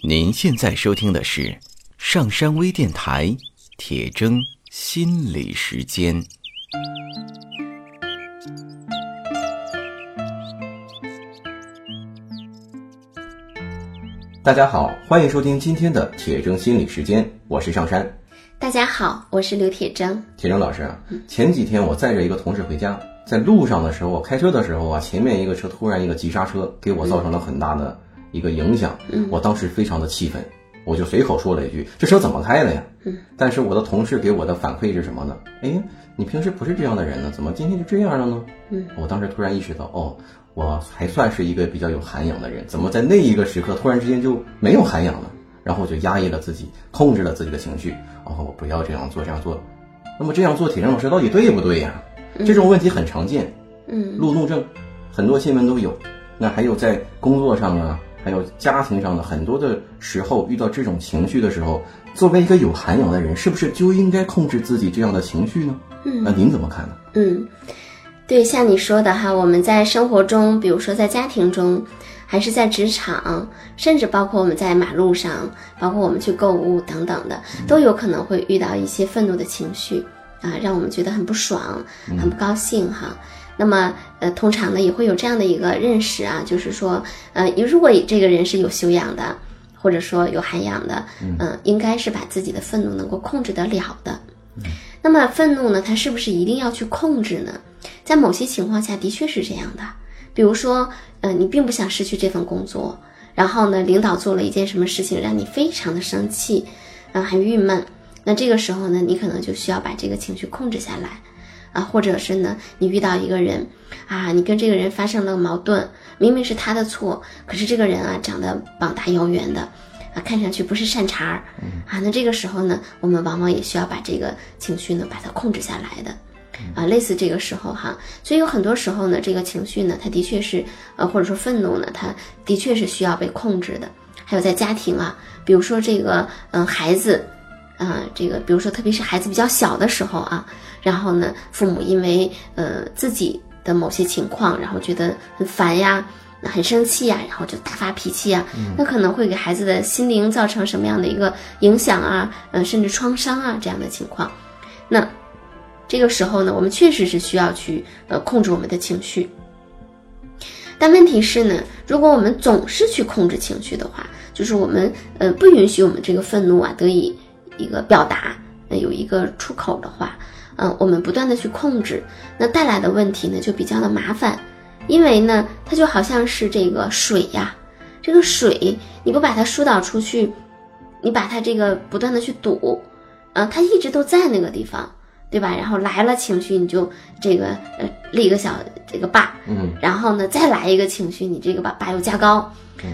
您现在收听的是上山微电台铁铮心理时间。大家好，欢迎收听今天的铁铮心理时间，我是上山。大家好，我是刘铁铮。铁铮老师啊，前几天我载着一个同事回家，在路上的时候，我开车的时候啊，前面一个车突然一个急刹车，给我造成了很大的一个影响。嗯我当时非常的气愤，我就随口说了一句：“这车怎么开的呀？”嗯，但是我的同事给我的反馈是什么呢？哎，你平时不是这样的人呢，怎么今天就这样了呢？嗯，我当时突然意识到，哦，我还算是一个比较有涵养的人，怎么在那一个时刻突然之间就没有涵养了？然后我就压抑了自己，控制了自己的情绪，然后我不要这样做，这样做。那么这样做，铁铮老师到底对不对呀？这种问题很常见，嗯路怒症，很多新闻都有。那还有在工作上啊，还有家庭上的很多的时候，遇到这种情绪的时候，作为一个有涵养的人，是不是就应该控制自己这样的情绪呢？嗯那您怎么看呢？嗯，对，像你说的哈，我们在生活中，比如说在家庭中，还是在职场，甚至包括我们在马路上，包括我们去购物等等的，都有可能会遇到一些愤怒的情绪啊，让我们觉得很不爽、很不高兴哈。那么，呃，通常呢也会有这样的一个认识啊，就是说，呃，如果这个人是有修养的，或者说有涵养的，嗯、应该是把自己的愤怒能够控制得了的。那么愤怒呢，它是不是一定要去控制呢？在某些情况下的确是这样的，比如说，呃，你并不想失去这份工作，然后呢，领导做了一件什么事情让你非常的生气，啊、很郁闷，那这个时候呢，你可能就需要把这个情绪控制下来，啊，或者是呢，你遇到一个人，啊，你跟这个人发生了矛盾，明明是他的错，可是这个人啊，长得膀大腰圆的。啊，看上去不是善茬儿，啊，那这个时候呢，我们往往也需要把这个情绪呢，把它控制下来的，啊，类似这个时候哈，所以有很多时候呢，这个情绪呢，它的确是，呃，或者说愤怒呢，它的确是需要被控制的。还有在家庭啊，比如说这个，嗯、孩子，啊、这个，比如说特别是孩子比较小的时候啊，然后呢，父母因为呃自己的某些情况，然后觉得很烦呀。很生气呀、然后就大发脾气呀、那可能会给孩子的心灵造成什么样的一个影响啊？嗯、甚至创伤啊这样的情况。那这个时候呢，我们确实是需要去呃控制我们的情绪。但问题是呢，如果我们总是去控制情绪的话，就是我们呃不允许我们这个愤怒啊得以一个表达，呃有一个出口的话，嗯、我们不断的去控制，那带来的问题呢就比较的麻烦。因为呢，它就好像是这个水呀，这个水你不把它疏导出去，你把它这个不断的去堵，嗯，它一直都在那个地方，对吧？然后来了情绪，你就这个呃立一个小这个坝，嗯，然后呢再来一个情绪，你这个把坝又加高，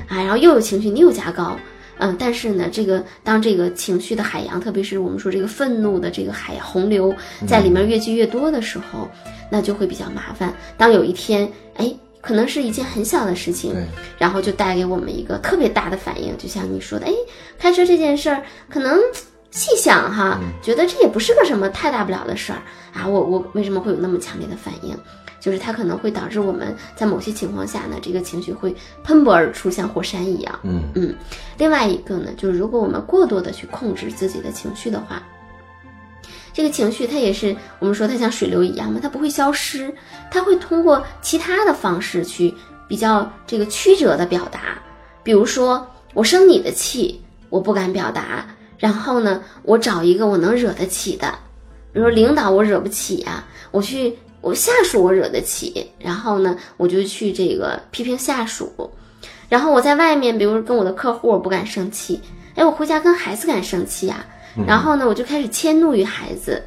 啊，然后又有情绪，你又加高。嗯，但是呢，这个当这个情绪的海洋，特别是我们说这个愤怒的这个海洪流在里面越积越多的时候，那就会比较麻烦。当有一天，哎，可能是一件很小的事情，然后就带给我们一个特别大的反应，就像你说的，哎，开车这件事儿，可能细想哈，觉得这也不是个什么太大不了的事儿啊，我我为什么会有那么强烈的反应？就是它可能会导致我们在某些情况下呢，这个情绪会喷薄而出，像火山一样。嗯嗯，另外一个呢，就是如果我们过多的去控制自己的情绪的话，这个情绪它也是我们说它像水流一样嘛，它不会消失，它会通过其他的方式去比较这个曲折的表达。比如说，我生你的气，我不敢表达，然后呢，我找一个我能惹得起的，比如说领导我惹不起呀、我去我下属我惹得起，然后呢，我就去这个批评下属。然后我在外面，比如跟我的客户，我不敢生气，哎，我回家跟孩子敢生气呀、然后呢，我就开始迁怒于孩子，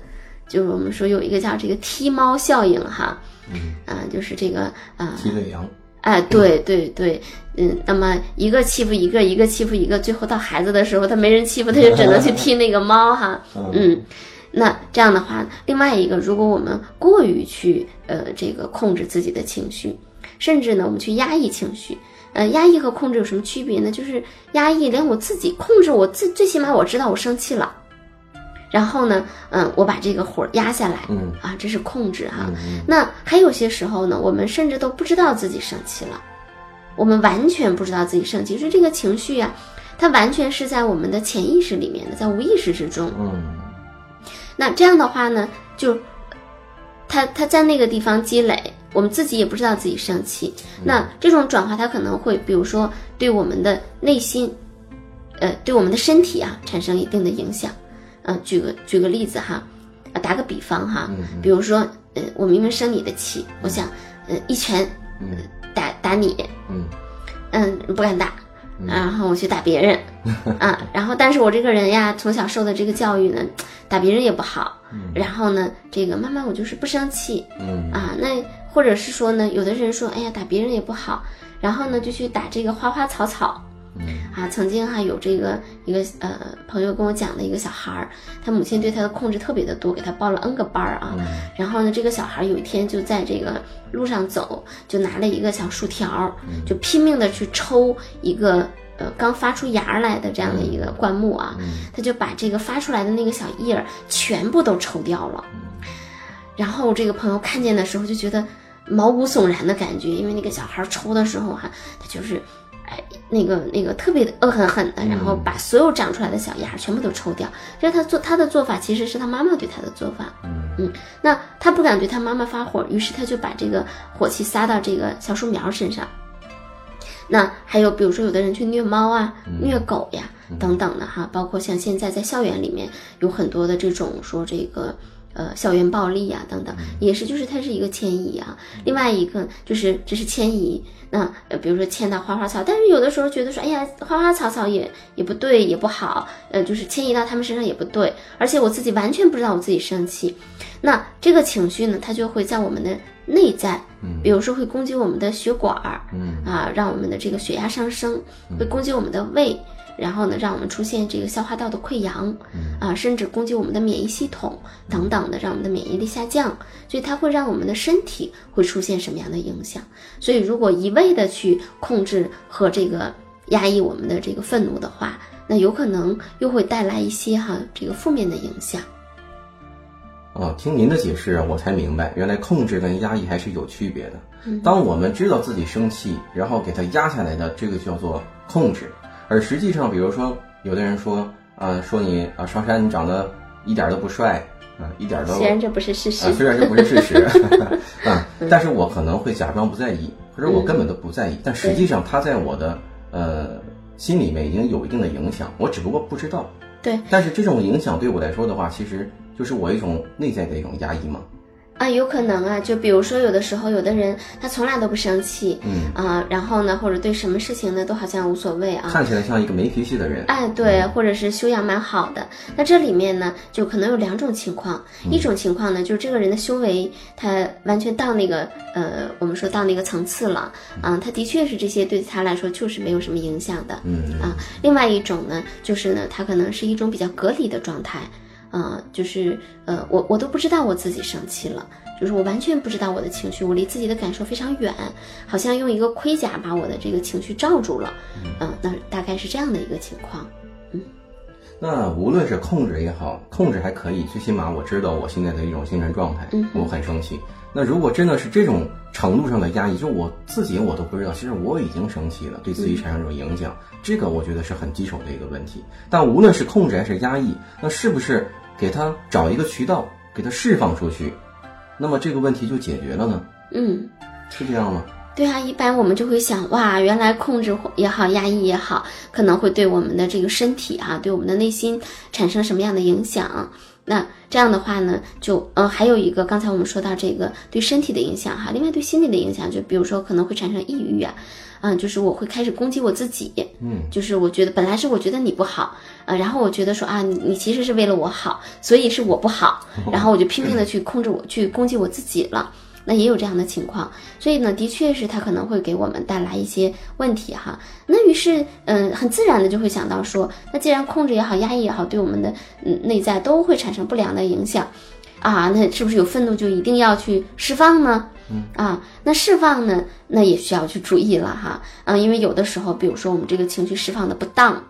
就是我们说有一个叫这个踢猫效应哈，嗯，啊、就是这个啊，踢尾羊，哎，对对对，嗯，那么一个欺负一个，一个欺负一个，最后到孩子的时候，他没人欺负，他就只能去踢那个猫哈，嗯，那这样的话，另外一个，如果我们过于去呃这个控制自己的情绪，甚至呢我们去压抑情绪，呃，压抑和控制有什么区别呢？就是压抑，连我自己控制我自，最起码我知道我生气了，然后呢，嗯，我把这个火压下来，嗯啊，这是控制哈。嗯那还有些时候呢，我们甚至都不知道自己生气了，我们完全不知道自己生气，就是这个情绪呀、它完全是在我们的潜意识里面的，在无意识之中。嗯那这样的话呢，就他他在那个地方积累，我们自己也不知道自己生气。那这种转化，它可能会，比如说对我们的内心，呃，对我们的身体啊，产生一定的影响。呃，举个举个例子哈，啊，打个比方哈，比如说，呃，我明明生你的气，我想，呃，一拳嗯打打你，嗯嗯，不敢打，然后我去打别人，啊，然后但是我这个人呀，从小受的这个教育呢，打别人也不好，然后呢，这个妈妈我就是不生气，嗯。啊，那或者是说呢，有的人说，哎呀，打别人也不好，然后呢就去打这个花花草草，嗯啊，曾经哈有这个一个呃朋友跟我讲的一个小孩儿，他母亲对他的控制特别的多，给他报了 N 个班儿啊。然后呢，这个小孩儿有一天就在这个路上走，就拿了一个小树条儿，就拼命的去抽一个呃刚发出芽儿来的这样的一个灌木啊，他就把这个发出来的那个小叶儿全部都抽掉了。然后这个朋友看见的时候就觉得毛骨悚然的感觉，因为那个小孩抽的时候哈、他就是，哎，那个那个特别的恶狠狠的，然后把所有长出来的小芽全部都抽掉。这是他做他的做法，其实是他妈妈对他的做法。嗯，那他不敢对他妈妈发火，于是他就把这个火气撒到这个小树苗身上。那还有比如说有的人去虐猫啊、虐狗呀等等的哈，包括像现在在校园里面有很多的这种说这个呃校园暴力呀等等，也是就是它是一个迁移啊。另外一个就是这是迁移，那呃比如说迁到花花草，但是有的时候觉得说，哎呀花花草草也也不对也不好，呃就是迁移到他们身上也不对，而且我自己完全不知道我自己生气，那这个情绪呢，它就会在我们的内在，比如说会攻击我们的血管儿，嗯。啊，让我们的这个血压上升，会攻击我们的胃，然后呢，让我们出现这个消化道的溃疡，啊，甚至攻击我们的免疫系统等等的，让我们的免疫力下降，所以它会让我们的身体会出现什么样的影响？所以如果一味的去控制和这个压抑我们的这个愤怒的话，那有可能又会带来一些哈这个负面的影响。哦，听您的解释啊，我才明白，原来控制跟压抑还是有区别的。当我们知道自己生气，然后给它压下来的，这个叫做控制。而实际上，比如说，有的人说，啊、说你啊，双山你长得一点都不帅，啊、一点都虽然这不是事实啊，，虽然这不是事实，啊，但是我可能会假装不在意，或者我根本都不在意，但实际上他在我的呃心里面已经有一定的影响，我只不过不知道。对但是这种影响对我来说的话，其实就是我一种内在的一种压抑嘛。啊，有可能啊，就比如说有的时候，有的人他从来都不生气，嗯啊，然后呢，或者对什么事情呢都好像无所谓啊，看起来像一个没脾气的人。哎，对，或者是修养蛮好的。那这里面呢，就可能有两种情况。一种情况呢，就是这个人的修为他完全到那个呃，我们说到那个层次了，啊，他的确是这些对他来说就是没有什么影响的。嗯啊，另外一种呢，就是呢，他可能是一种比较隔离的状态，啊，就是呃，我我都不知道我自己生气了，就是我完全不知道我的情绪，我离自己的感受非常远，好像用一个盔甲把我的这个情绪罩住了，嗯、那大概是这样的一个情况。嗯那无论是控制也好，控制还可以，最起码我知道我现在的一种精神状态，嗯我很生气。那如果真的是这种程度上的压抑，就我自己我都不知道，其实我已经生气了，对自己产生这种影响，这个我觉得是很棘手的一个问题。但无论是控制还是压抑，那是不是给他找一个渠道，给他释放出去，那么这个问题就解决了呢？嗯，是这样吗？对啊，一般我们就会想，哇，原来控制也好，压抑也好，可能会对我们的这个身体啊、对我们的内心产生什么样的影响？那这样的话呢，就呃还有一个，刚才我们说到这个对身体的影响哈，另外对心理的影响，就比如说可能会产生抑郁啊，嗯、就是我会开始攻击我自己，嗯，就是我觉得本来是我觉得你不好，呃，然后我觉得说啊，你你其实是为了我好，所以是我不好，然后我就拼命的去控制我，去攻击我自己了。那也有这样的情况，所以呢，的确是它可能会给我们带来一些问题哈。那于是，嗯，很自然的就会想到说，那既然控制也好，压抑也好，对我们的嗯内在都会产生不良的影响，啊，那是不是有愤怒就一定要去释放呢？啊，那释放呢，那也需要去注意了哈，嗯，因为有的时候，比如说我们这个情绪释放的不当，哦，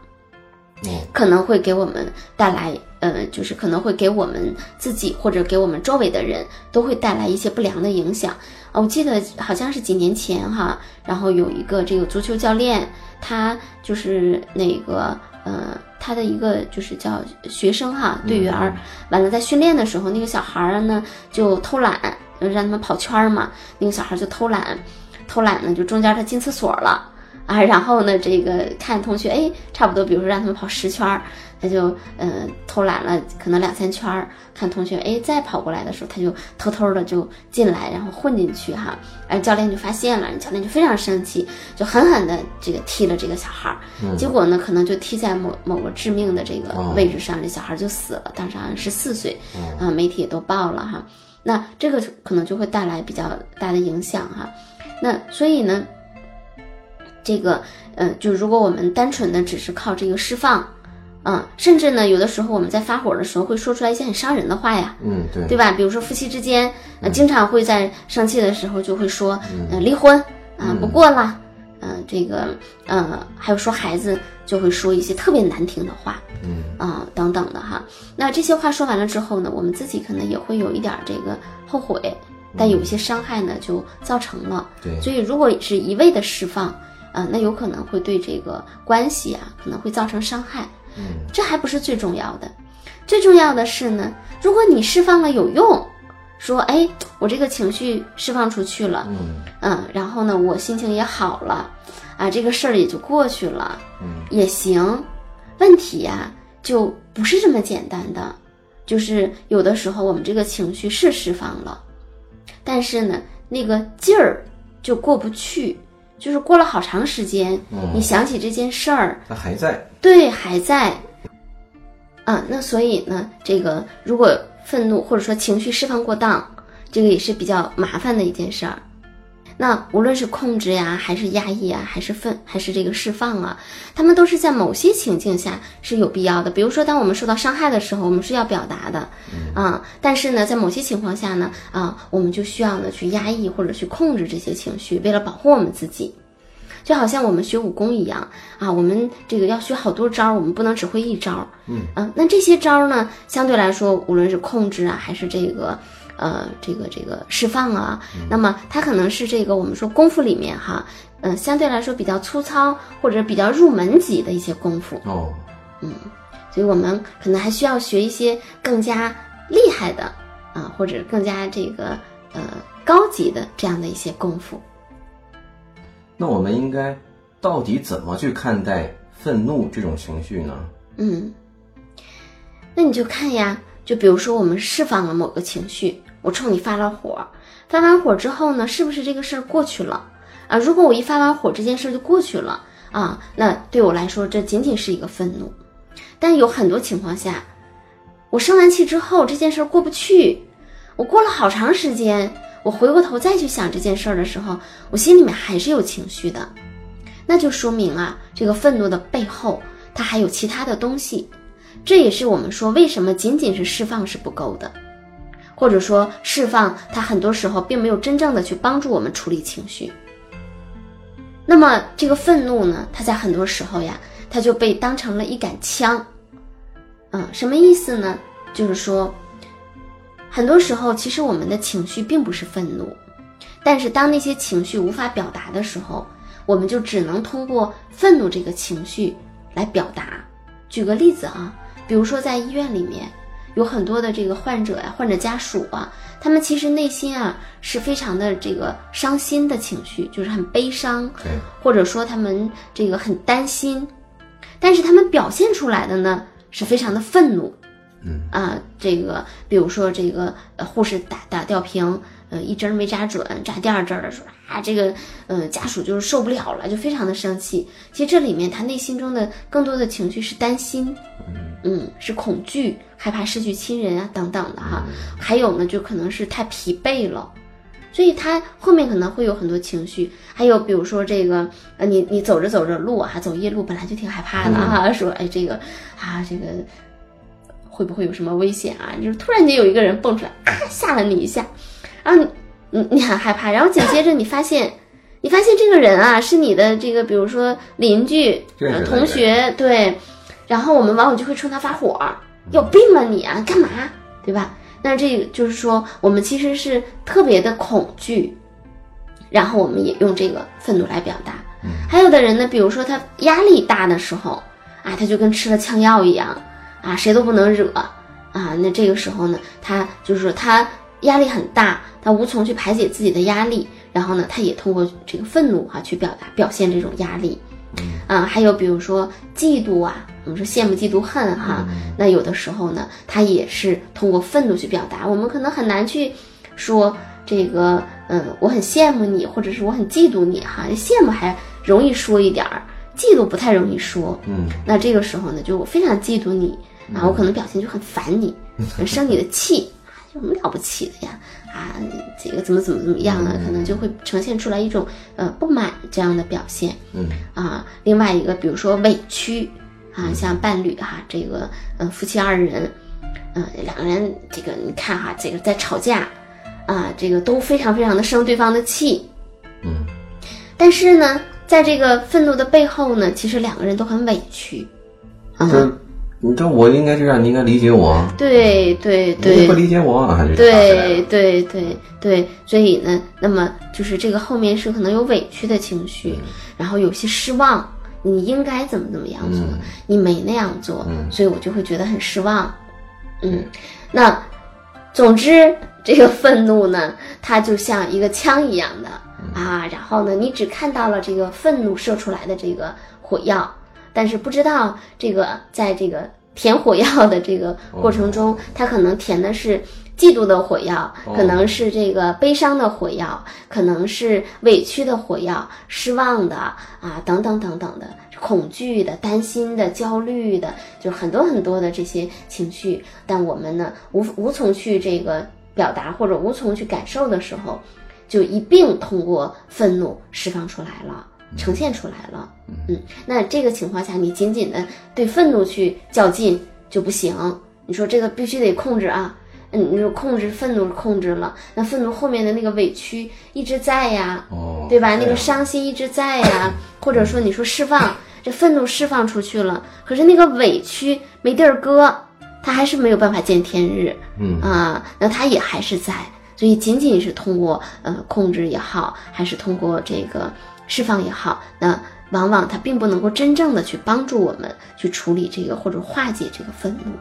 可能会给我们带来，呃，就是可能会给我们自己或者给我们周围的人都会带来一些不良的影响。哦，我记得好像是几年前哈，然后有一个这个足球教练，他就是那个呃，他的一个就是叫学生哈队员儿，完了在训练的时候，那个小孩儿呢就偷懒，呃让他们跑圈儿嘛，那个小孩儿就偷懒，偷懒呢就中间他进厕所了。啊，然后呢，这个看同学，哎，差不多，比如说让他们跑十圈儿，他就呃偷懒了，可能两三圈儿，看同学，哎，再跑过来的时候，他就偷偷的就进来，然后混进去哈，哎，教练就发现了，教练就非常生气，就狠狠的这个踢了这个小孩儿，结果呢，可能就踢在某某个致命的这个位置上，这小孩就死了，当时好像十四岁，啊，媒体也都报了哈，那这个可能就会带来比较大的影响哈，那所以呢。这个，呃，就如果我们单纯的只是靠这个释放，嗯，甚至呢，有的时候我们在发火的时候会说出来一些很伤人的话呀，嗯，对，对吧？比如说夫妻之间，呃，经常会在生气的时候就会说，呃，离婚啊，不过了，嗯，这个，呃，还有说孩子就会说一些特别难听的话，嗯，啊，等等的哈。那这些话说完了之后呢，我们自己可能也会有一点这个后悔，但有一些伤害呢就造成了，对，所以如果是一味的释放。啊，那有可能会对这个关系啊，可能会造成伤害。嗯，这还不是最重要的，最重要的是呢，如果你释放了有用，说哎，我这个情绪释放出去了，嗯嗯，然后呢，我心情也好了，啊，这个事儿也就过去了，嗯，也行。问题呀，就不是这么简单的，就是有的时候我们这个情绪是释放了，但是呢，那个劲儿就过不去。就是过了好长时间，你想起这件事儿，它还在，对，还在。啊，那所以呢，这个如果愤怒或者说情绪释放过当，这个也是比较麻烦的一件事儿。那无论是控制呀，还是压抑啊，还是愤，还是这个释放啊，他们都是在某些情境下是有必要的。比如说，当我们受到伤害的时候，我们是要表达的，啊，但是呢，在某些情况下呢，啊，我们就需要呢去压抑或者去控制这些情绪，为了保护我们自己。就好像我们学武功一样啊，我们这个要学好多招，我们不能只会一招。嗯，啊，那这些招呢，相对来说，无论是控制啊，还是这个。呃，这个这个释放啊，那么它可能是这个我们说功夫里面哈，嗯，相对来说比较粗糙或者比较入门级的一些功夫哦，嗯，所以我们可能还需要学一些更加厉害的啊，或者更加这个呃高级的这样的一些功夫。那我们应该到底怎么去看待愤怒这种情绪呢？嗯，那你就看呀，就比如说我们释放了某个情绪。我冲你发了火，发完火之后呢，是不是这个事儿过去了啊？如果我一发完火，这件事儿就过去了啊，那对我来说，这仅仅是一个愤怒。但有很多情况下，我生完气之后，这件事儿过不去，我过了好长时间，我回过头再去想这件事儿的时候，我心里面还是有情绪的，那就说明啊，这个愤怒的背后，它还有其他的东西。这也是我们说为什么仅仅是释放是不够的。或者说释放，它很多时候并没有真正的去帮助我们处理情绪。那么这个愤怒呢，它在很多时候呀，它就被当成了一杆枪。嗯，什么意思呢？就是说，很多时候其实我们的情绪并不是愤怒，但是当那些情绪无法表达的时候，我们就只能通过愤怒这个情绪来表达。举个例子啊，比如说在医院里面。有很多的这个患者呀，患者家属啊，他们其实内心啊是非常的这个伤心的情绪，就是很悲伤，或者说他们这个很担心，但是他们表现出来的呢是非常的愤怒，嗯。啊，这个比如说这个护士打打吊瓶，呃一针没扎准，扎第二针的时候啊，这个呃家属就是受不了了，就非常的生气。其实这里面他内心中的更多的情绪是担心。嗯，是恐惧、害怕失去亲人啊，等等的哈。还有呢，就可能是太疲惫了，所以他后面可能会有很多情绪。还有比如说这个，呃，你你走着走着路啊，走夜路本来就挺害怕的哈，说哎这个啊这个会不会有什么危险啊？就是突然间有一个人蹦出来啊，吓了你一下，然后你你你很害怕，然后紧接着你发现你发现这个人啊是你的这个比如说邻居、同学对。然后我们往往就会冲他发火，有病吧你啊，干嘛？对吧？那这个就是说，我们其实是特别的恐惧，然后我们也用这个愤怒来表达。还有的人呢，比如说他压力大的时候啊，他就跟吃了枪药一样啊，谁都不能惹啊。那这个时候呢，他就是说他压力很大，他无从去排解自己的压力，然后呢，他也通过这个愤怒哈去表达表现这种压力。啊，还有比如说嫉妒啊，我们说羡慕、嫉妒、恨哈，那有的时候呢，他也是通过愤怒去表达。我们可能很难去说这个，嗯，我很羡慕你，或者是我很嫉妒你哈。羡慕还容易说一点儿，嫉妒不太容易说。嗯，那这个时候呢，就我非常嫉妒你啊，我可能表现就很烦你，很生你的气，有什么了不起的呀？啊，这个怎么怎么怎么样啊？可能就会呈现出来一种呃不满这样的表现。嗯啊，另外一个比如说委屈啊，像伴侣哈，这个呃夫妻二人，嗯两个人这个你看哈，这个在吵架啊，这个都非常非常的生对方的气。嗯，但是呢，在这个愤怒的背后呢，其实两个人都很委屈。啊，这你这我应该这样，你应该理解我，对对对。你对不理解我，还是对对。对对，所以呢，那么就是这个后面是可能有委屈的情绪，然后有些失望，你应该怎么怎么样做，嗯。你没那样做，嗯。所以我就会觉得很失望。嗯，那总之这个愤怒呢，它就像一个枪一样的嗯。啊，然后呢，你只看到了这个愤怒射出来的这个火药，但是不知道这个在这个填火药的这个过程中，他可能填的是嫉妒的火药，可能是这个悲伤的火药，可能是委屈的火药、失望的啊等等等等的恐惧的、担心的、焦虑的，就是很多很多的这些情绪。但我们呢，无无从去这个表达或者无从去感受的时候，就一并通过愤怒释放出来了。呈现出来了，嗯，那这个情况下，你仅仅的对愤怒去较劲就不行。你说这个必须得控制啊，嗯，你说控制愤怒控制了，那愤怒后面的那个委屈一直在呀，哦，对吧？那个伤心一直在呀，或者说你说释放，这愤怒释放出去了，可是那个委屈没地儿搁，他还是没有办法见天日，嗯。啊，那他也还是在，所以仅仅是通过呃控制也好，还是通过这个释放也好，那往往它并不能够真正的去帮助我们去处理这个或者化解这个愤怒。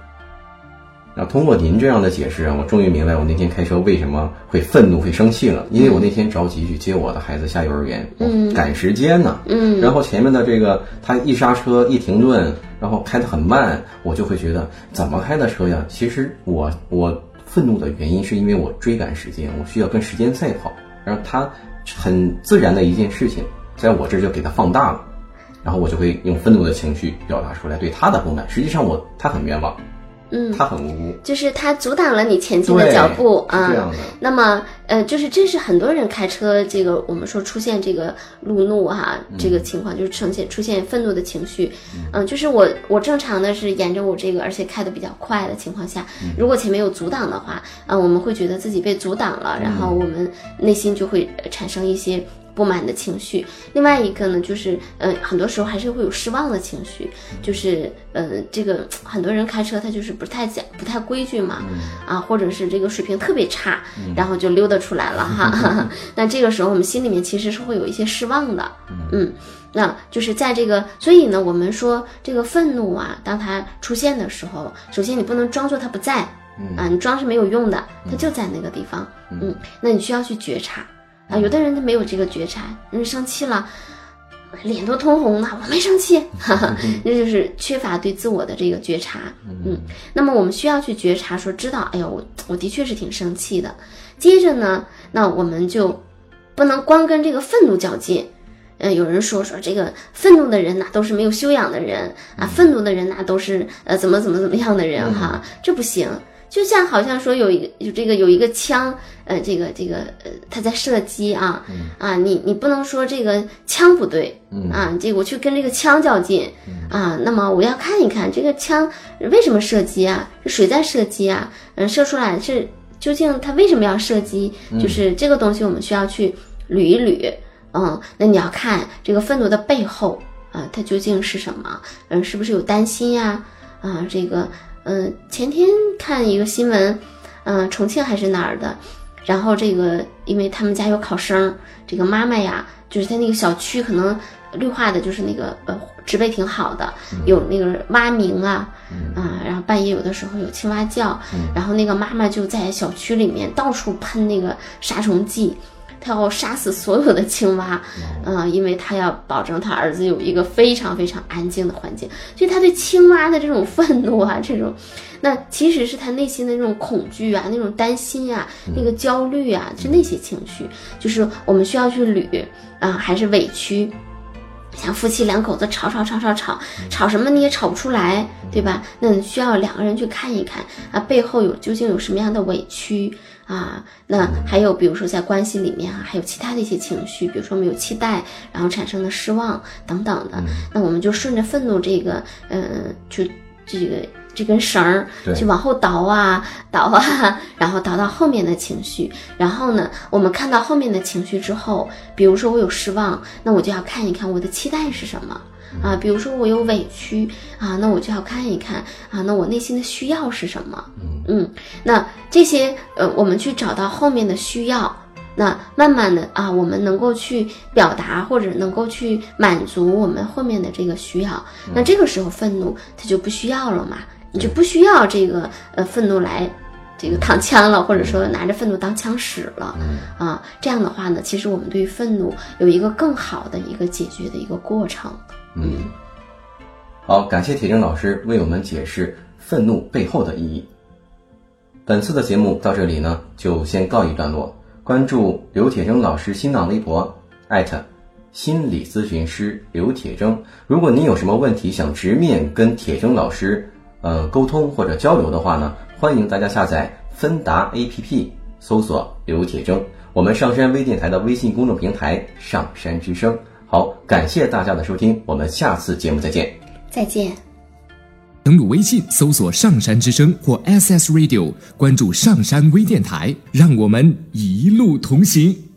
那通过您这样的解释啊，我终于明白我那天开车为什么会愤怒、会生气了。因为我那天着急去接我的孩子下幼儿园，赶时间呢。嗯然后前面的这个他一刹车一停顿，然后开得很慢，我就会觉得怎么开的车呀？其实我我愤怒的原因是因为我追赶时间，我需要跟时间赛跑，然后他很自然的一件事情，在我这儿就给他放大了，然后我就会用愤怒的情绪表达出来对他的不满。实际上我他很冤枉，嗯，他很无辜。就是他阻挡了你前进的脚步啊。那么，呃，就是这是很多人开车这个我们说出现这个路怒哈、这个情况，就是呈现出现愤怒的情绪。嗯、就是我我正常的是沿着我这个，而且开的比较快的情况下，如果前面有阻挡的话，啊、我们会觉得自己被阻挡了，然后我们内心就会呃产生一些。不满的情绪，另外一个呢，就是呃，很多时候还是会有失望的情绪，就是呃，这个很多人开车他就是不太讲不太规矩嘛，啊，或者是这个水平特别差，然后就溜达出来了哈。那这个时候我们心里面其实是会有一些失望的，嗯，那就是在这个，所以呢，我们说这个愤怒啊，当它出现的时候，首先你不能装作它不在，啊，你装是没有用的，它就在那个地方，嗯，那你需要去觉察。啊，有的人他没有这个觉察，人生气了，脸都通红了，我没生气，哈哈，那就是缺乏对自我的这个觉察。嗯，那么我们需要去觉察，说知道，哎呦，我我的确是挺生气的。接着呢，那我们就不能光跟这个愤怒较劲。呃，有人说说这个愤怒的人呐、都是没有修养的人啊，愤怒的人呐、都是呃怎么怎么怎么样的人哈，这不行。就像好像说有一个有这个有一个枪，呃，这个这个呃，他在射击啊，啊，你你不能说这个枪不对，啊，这个我去跟这个枪较劲，啊，那么我要看一看这个枪为什么射击啊？是谁在射击啊？嗯，射出来是究竟他为什么要射击？就是这个东西我们需要去捋一捋，嗯，那你要看这个愤怒的背后啊，它究竟是什么？嗯，是不是有担心呀？啊，这个，嗯，前天看一个新闻，嗯，重庆还是哪儿的，然后这个，因为他们家有考生，这个妈妈呀，就是在那个小区可能绿化的，就是那个呃植被挺好的，有那个蛙鸣啊，啊，然后半夜有的时候有青蛙叫，然后那个妈妈就在小区里面到处喷那个杀虫剂。他要杀死所有的青蛙，嗯，因为他要保证他儿子有一个非常非常安静的环境，所以他对青蛙的这种愤怒啊，这种，那其实是他内心的那种恐惧啊，那种担心啊，那个焦虑啊，是那些情绪，就是我们需要去捋啊，还是委屈。像夫妻两口子吵吵吵吵吵吵什么你也吵不出来，对吧？那你需要两个人去看一看啊，背后有究竟有什么样的委屈啊？那还有比如说在关系里面啊，还有其他的一些情绪，比如说我们有期待，然后产生的失望等等的，那我们就顺着愤怒这个，嗯，就这个。这根绳儿去往后倒啊倒啊，然后倒到后面的情绪。然后呢，我们看到后面的情绪之后，比如说我有失望，那我就要看一看我的期待是什么啊。比如说我有委屈啊，那我就要看一看啊，那我内心的需要是什么？嗯，那这些呃，我们去找到后面的需要，那慢慢的啊，我们能够去表达或者能够去满足我们后面的这个需要。那这个时候愤怒它就不需要了嘛。你就不需要这个呃愤怒来这个躺枪了，或者说拿着愤怒当枪使了啊。这样的话呢，其实我们对于愤怒有一个更好的一个解决的一个过程。嗯，好，感谢铁铮老师为我们解释愤怒背后的意义。本次的节目到这里呢，就先告一段落。关注刘铁铮老师新浪微博艾特心理咨询师刘铁铮。如果您有什么问题想直面跟铁铮老师。呃，沟通或者交流的话呢，欢迎大家下载芬达 APP，搜索刘铁铮，我们上山微电台的微信公众平台“上山之声”。好，感谢大家的收听，我们下次节目再见。再见。登录微信搜索“上山之声”或 SS Radio，关注上山微电台，让我们一路同行。